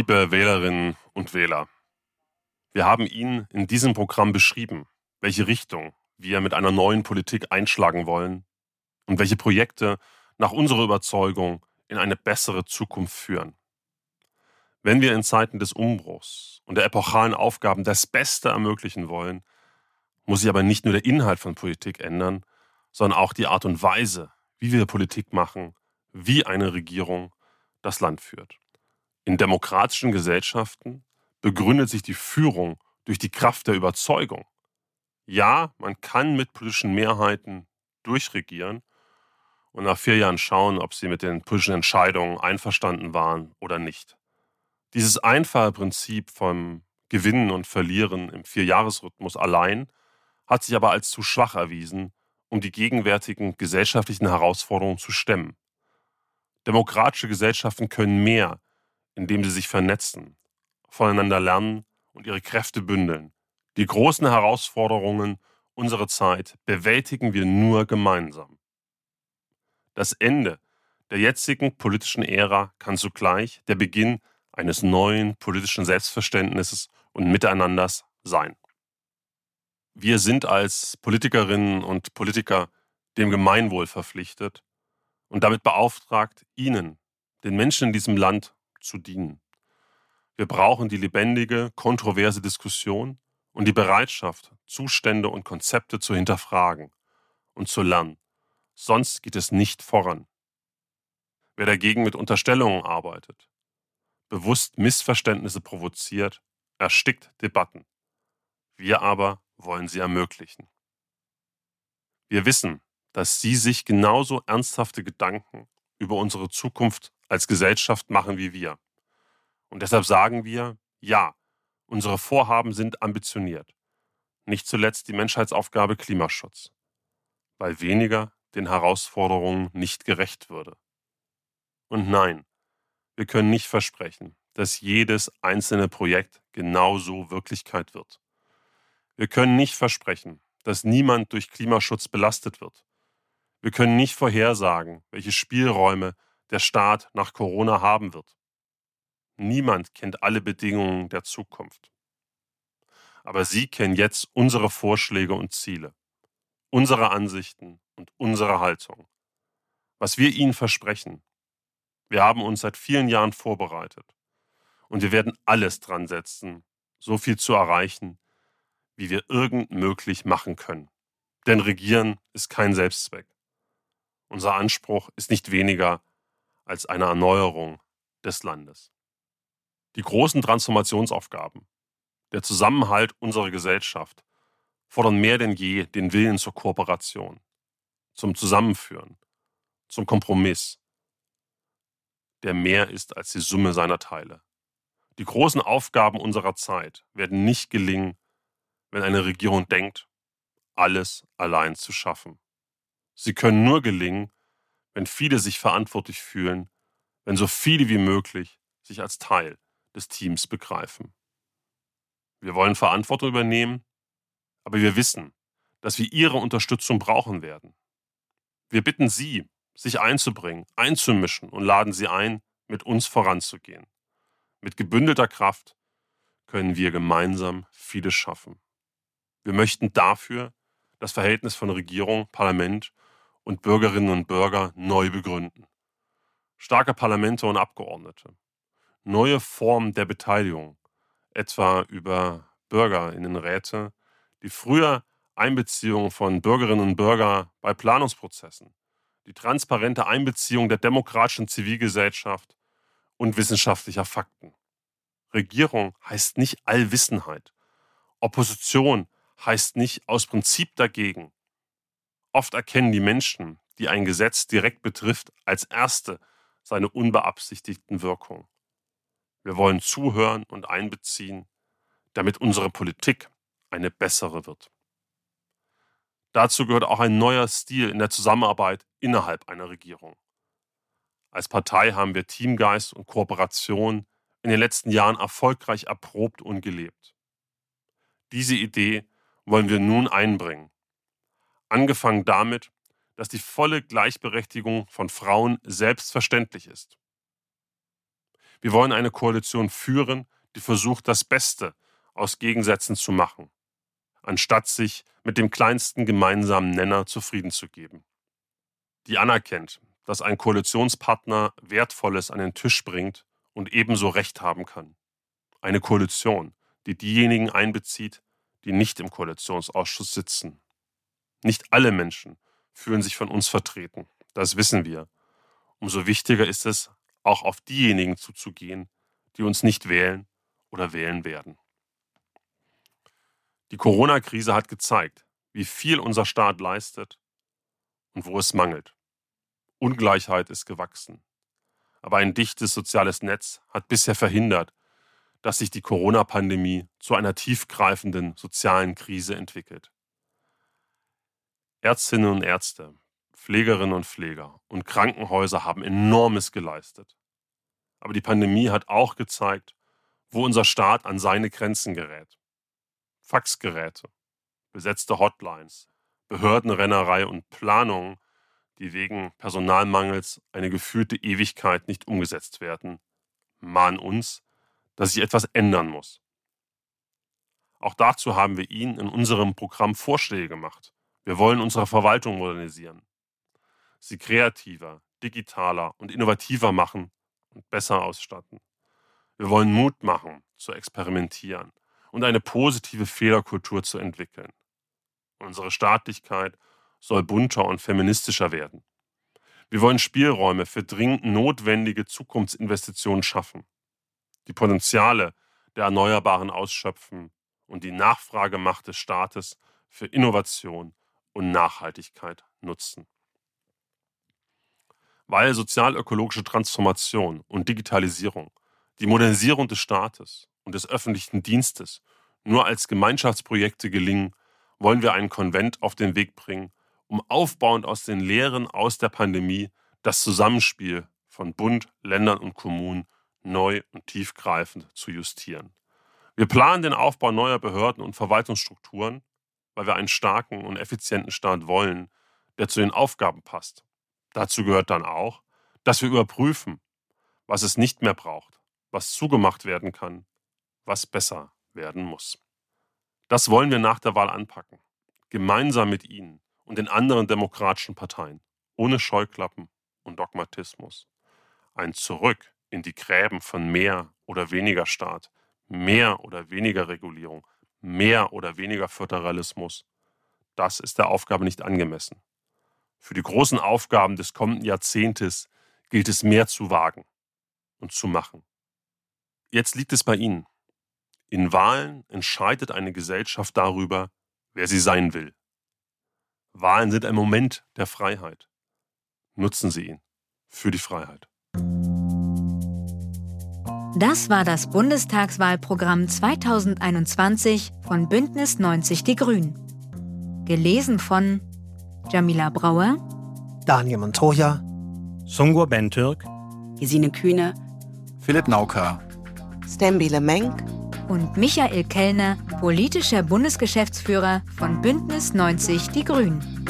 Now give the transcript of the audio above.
Liebe Wählerinnen und Wähler, wir haben Ihnen in diesem Programm beschrieben, welche Richtung wir mit einer neuen Politik einschlagen wollen und welche Projekte nach unserer Überzeugung in eine bessere Zukunft führen. Wenn wir in Zeiten des Umbruchs und der epochalen Aufgaben das Beste ermöglichen wollen, muss sich aber nicht nur der Inhalt von Politik ändern, sondern auch die Art und Weise, wie wir Politik machen, wie eine Regierung das Land führt. In demokratischen Gesellschaften begründet sich die Führung durch die Kraft der Überzeugung. Ja, man kann mit politischen Mehrheiten durchregieren und nach vier Jahren schauen, ob sie mit den politischen Entscheidungen einverstanden waren oder nicht. Dieses einfache Prinzip vom Gewinnen und Verlieren im Vierjahresrhythmus allein hat sich aber als zu schwach erwiesen, um die gegenwärtigen gesellschaftlichen Herausforderungen zu stemmen. Demokratische Gesellschaften können mehr, indem sie sich vernetzen, voneinander lernen und ihre Kräfte bündeln. Die großen Herausforderungen unserer Zeit bewältigen wir nur gemeinsam. Das Ende der jetzigen politischen Ära kann zugleich der Beginn eines neuen politischen Selbstverständnisses und Miteinanders sein. Wir sind als Politikerinnen und Politiker dem Gemeinwohl verpflichtet und damit beauftragt, Ihnen, den Menschen in diesem Land, zu dienen. Wir brauchen die lebendige, kontroverse Diskussion und die Bereitschaft, Zustände und Konzepte zu hinterfragen und zu lernen. Sonst geht es nicht voran. Wer dagegen mit Unterstellungen arbeitet, bewusst Missverständnisse provoziert, erstickt Debatten. Wir aber wollen sie ermöglichen. Wir wissen, dass Sie sich genauso ernsthafte Gedanken über unsere Zukunft als Gesellschaft machen wie wir. Und deshalb sagen wir, ja, unsere Vorhaben sind ambitioniert. Nicht zuletzt die Menschheitsaufgabe Klimaschutz, weil weniger den Herausforderungen nicht gerecht würde. Und nein, wir können nicht versprechen, dass jedes einzelne Projekt genauso Wirklichkeit wird. Wir können nicht versprechen, dass niemand durch Klimaschutz belastet wird. Wir können nicht vorhersagen, welche Spielräume der Staat nach Corona haben wird. Niemand kennt alle Bedingungen der Zukunft. Aber Sie kennen jetzt unsere Vorschläge und Ziele, unsere Ansichten und unsere Haltung. Was wir Ihnen versprechen. Wir haben uns seit vielen Jahren vorbereitet. Und wir werden alles dran setzen, so viel zu erreichen, wie wir irgend möglich machen können. Denn Regieren ist kein Selbstzweck. Unser Anspruch ist nicht weniger als eine Erneuerung des Landes. Die großen Transformationsaufgaben, der Zusammenhalt unserer Gesellschaft fordern mehr denn je den Willen zur Kooperation, zum Zusammenführen, zum Kompromiss, der mehr ist als die Summe seiner Teile. Die großen Aufgaben unserer Zeit werden nicht gelingen, wenn eine Regierung denkt, alles allein zu schaffen. Sie können nur gelingen, wenn viele sich verantwortlich fühlen, wenn so viele wie möglich sich als Teil des Teams begreifen. Wir wollen Verantwortung übernehmen, aber wir wissen, dass wir Ihre Unterstützung brauchen werden. Wir bitten Sie, sich einzubringen, einzumischen und laden Sie ein, mit uns voranzugehen. Mit gebündelter Kraft können wir gemeinsam vieles schaffen. Wir möchten dafür das Verhältnis von Regierung, Parlament und Bürgerinnen und Bürger neu begründen. Starke Parlamente und Abgeordnete, neue Formen der Beteiligung, etwa über Bürgerinnenräte, die früher Einbeziehung von Bürgerinnen und Bürgern bei Planungsprozessen, die transparente Einbeziehung der demokratischen Zivilgesellschaft und wissenschaftlicher Fakten. Regierung heißt nicht Allwissenheit. Opposition heißt nicht aus Prinzip dagegen. Oft erkennen die Menschen, die ein Gesetz direkt betrifft, als erste seine unbeabsichtigten Wirkungen. Wir wollen zuhören und einbeziehen, damit unsere Politik eine bessere wird. Dazu gehört auch ein neuer Stil in der Zusammenarbeit innerhalb einer Regierung. Als Partei haben wir Teamgeist und Kooperation in den letzten Jahren erfolgreich erprobt und gelebt. Diese Idee wollen wir nun einbringen. Angefangen damit, dass die volle Gleichberechtigung von Frauen selbstverständlich ist. Wir wollen eine Koalition führen, die versucht, das Beste aus Gegensätzen zu machen, anstatt sich mit dem kleinsten gemeinsamen Nenner zufrieden zu geben. Die anerkennt, dass ein Koalitionspartner Wertvolles an den Tisch bringt und ebenso Recht haben kann. Eine Koalition, die diejenigen einbezieht, die nicht im Koalitionsausschuss sitzen. Nicht alle Menschen fühlen sich von uns vertreten, das wissen wir. Umso wichtiger ist es, auch auf diejenigen zuzugehen, die uns nicht wählen oder wählen werden. Die Corona-Krise hat gezeigt, wie viel unser Staat leistet und wo es mangelt. Ungleichheit ist gewachsen. Aber ein dichtes soziales Netz hat bisher verhindert, dass sich die Corona-Pandemie zu einer tiefgreifenden sozialen Krise entwickelt. Ärztinnen und Ärzte, Pflegerinnen und Pfleger und Krankenhäuser haben enormes geleistet. Aber die Pandemie hat auch gezeigt, wo unser Staat an seine Grenzen gerät. Faxgeräte, besetzte Hotlines, Behördenrennerei und Planungen, die wegen Personalmangels eine gefühlte Ewigkeit nicht umgesetzt werden, mahnen uns, dass sich etwas ändern muss. Auch dazu haben wir Ihnen in unserem Programm Vorschläge gemacht. Wir wollen unsere Verwaltung modernisieren, sie kreativer, digitaler und innovativer machen und besser ausstatten. Wir wollen Mut machen, zu experimentieren und eine positive Fehlerkultur zu entwickeln. Unsere Staatlichkeit soll bunter und feministischer werden. Wir wollen Spielräume für dringend notwendige Zukunftsinvestitionen schaffen die Potenziale der Erneuerbaren ausschöpfen und die Nachfragemacht des Staates für Innovation und Nachhaltigkeit nutzen. Weil sozialökologische Transformation und Digitalisierung, die Modernisierung des Staates und des öffentlichen Dienstes nur als Gemeinschaftsprojekte gelingen, wollen wir einen Konvent auf den Weg bringen, um aufbauend aus den Lehren aus der Pandemie das Zusammenspiel von Bund, Ländern und Kommunen neu und tiefgreifend zu justieren. Wir planen den Aufbau neuer Behörden und Verwaltungsstrukturen, weil wir einen starken und effizienten Staat wollen, der zu den Aufgaben passt. Dazu gehört dann auch, dass wir überprüfen, was es nicht mehr braucht, was zugemacht werden kann, was besser werden muss. Das wollen wir nach der Wahl anpacken, gemeinsam mit Ihnen und den anderen demokratischen Parteien, ohne Scheuklappen und Dogmatismus. Ein Zurück in die Gräben von mehr oder weniger Staat, mehr oder weniger Regulierung, mehr oder weniger Föderalismus, das ist der Aufgabe nicht angemessen. Für die großen Aufgaben des kommenden Jahrzehntes gilt es mehr zu wagen und zu machen. Jetzt liegt es bei Ihnen. In Wahlen entscheidet eine Gesellschaft darüber, wer sie sein will. Wahlen sind ein Moment der Freiheit. Nutzen Sie ihn für die Freiheit. Das war das Bundestagswahlprogramm 2021 von Bündnis 90 Die Grünen. Gelesen von Jamila Brauer, Daniel Montoya, Sungur Bentürk, Gesine Kühne, Philipp Nauka, Stembile Menk und Michael Kellner, politischer Bundesgeschäftsführer von Bündnis 90 Die Grünen.